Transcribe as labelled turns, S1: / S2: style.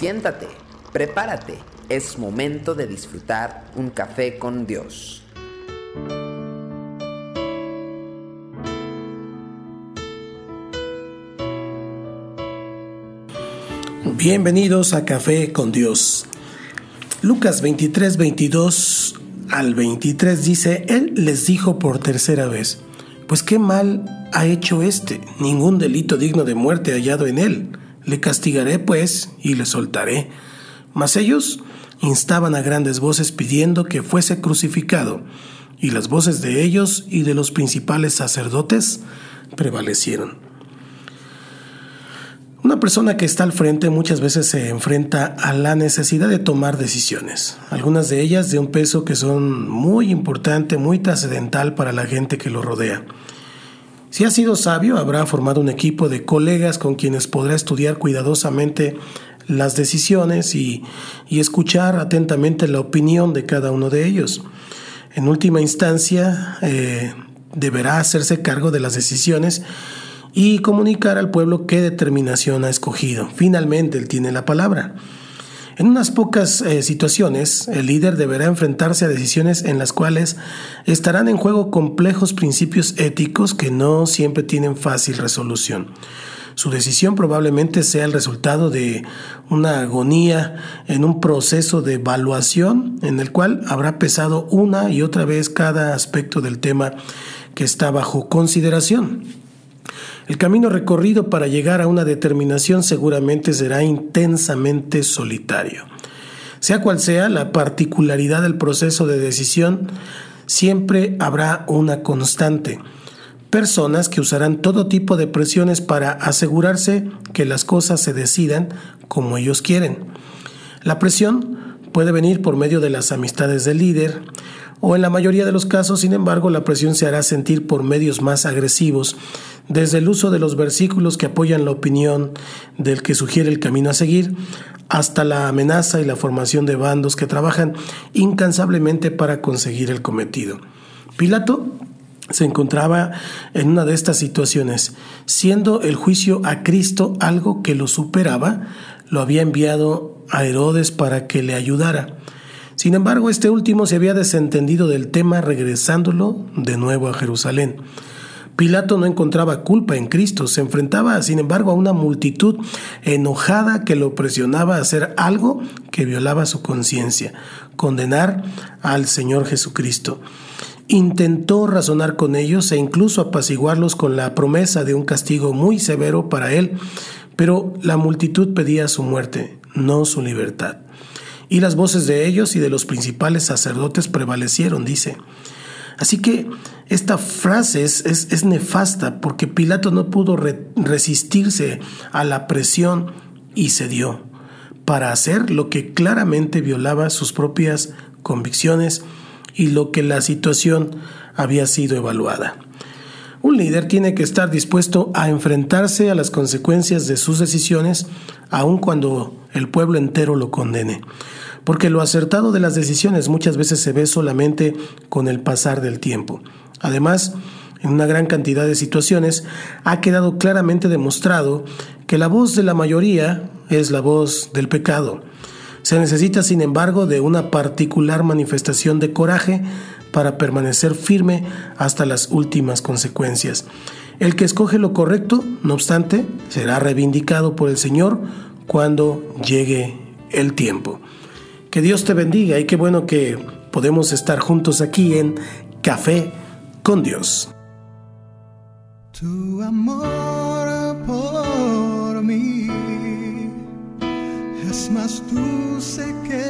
S1: Siéntate, prepárate, es momento de disfrutar un café con Dios.
S2: Bienvenidos a Café con Dios. Lucas 23, 22 al 23 dice, Él les dijo por tercera vez, pues qué mal ha hecho éste, ningún delito digno de muerte hallado en él. Le castigaré, pues, y le soltaré. Mas ellos instaban a grandes voces pidiendo que fuese crucificado, y las voces de ellos y de los principales sacerdotes prevalecieron. Una persona que está al frente muchas veces se enfrenta a la necesidad de tomar decisiones, algunas de ellas de un peso que son muy importante, muy trascendental para la gente que lo rodea. Si ha sido sabio, habrá formado un equipo de colegas con quienes podrá estudiar cuidadosamente las decisiones y, escuchar atentamente la opinión de cada uno de ellos. En última instancia, eh, deberá hacerse cargo de las decisiones y comunicar al pueblo qué determinación ha escogido. Finalmente, él tiene la palabra. En unas pocas eh, situaciones, el líder deberá enfrentarse a decisiones en las cuales estarán en juego complejos principios éticos que no siempre tienen fácil resolución. Su decisión probablemente sea el resultado de una agonía en un proceso de evaluación en el cual habrá pesado una y otra vez cada aspecto del tema que está bajo consideración. El camino recorrido para llegar a una determinación seguramente será intensamente solitario. Sea cual sea la particularidad del proceso de decisión, siempre habrá una constante. Personas que usarán todo tipo de presiones para asegurarse que las cosas se decidan como ellos quieren. La presión puede venir por medio de las amistades del líder, o en la mayoría de los casos, sin embargo, la presión se hará sentir por medios más agresivos desde el uso de los versículos que apoyan la opinión del que sugiere el camino a seguir, hasta la amenaza y la formación de bandos que trabajan incansablemente para conseguir el cometido. Pilato se encontraba en una de estas situaciones, siendo el juicio a Cristo algo que lo superaba, lo había enviado a Herodes para que le ayudara. Sin embargo, este último se había desentendido del tema regresándolo de nuevo a Jerusalén. Pilato no encontraba culpa en Cristo, se enfrentaba, sin embargo, a una multitud enojada que lo presionaba a hacer algo que violaba su conciencia, condenar al Señor Jesucristo. Intentó razonar con ellos e incluso apaciguarlos con la promesa de un castigo muy severo para él, pero la multitud pedía su muerte, no su libertad. Y las voces de ellos y de los principales sacerdotes prevalecieron, dice. Así que esta frase es, nefasta porque Pilato no pudo resistirse a la presión y cedió para hacer lo que claramente violaba sus propias convicciones y lo que la situación había sido evaluada. Un líder tiene que estar dispuesto a enfrentarse a las consecuencias de sus decisiones, aun cuando el pueblo entero lo condene porque lo acertado de las decisiones muchas veces se ve solamente con el pasar del tiempo. Además, en una gran cantidad de situaciones ha quedado claramente demostrado que la voz de la mayoría es la voz del pecado. Se necesita, sin embargo, de una particular manifestación de coraje para permanecer firme hasta las últimas consecuencias. El que escoge lo correcto, no obstante, será reivindicado por el Señor cuando llegue el tiempo. Que Dios te bendiga y qué bueno que podemos estar juntos aquí en Café con Dios.
S3: Tu amor por mí es más dulce que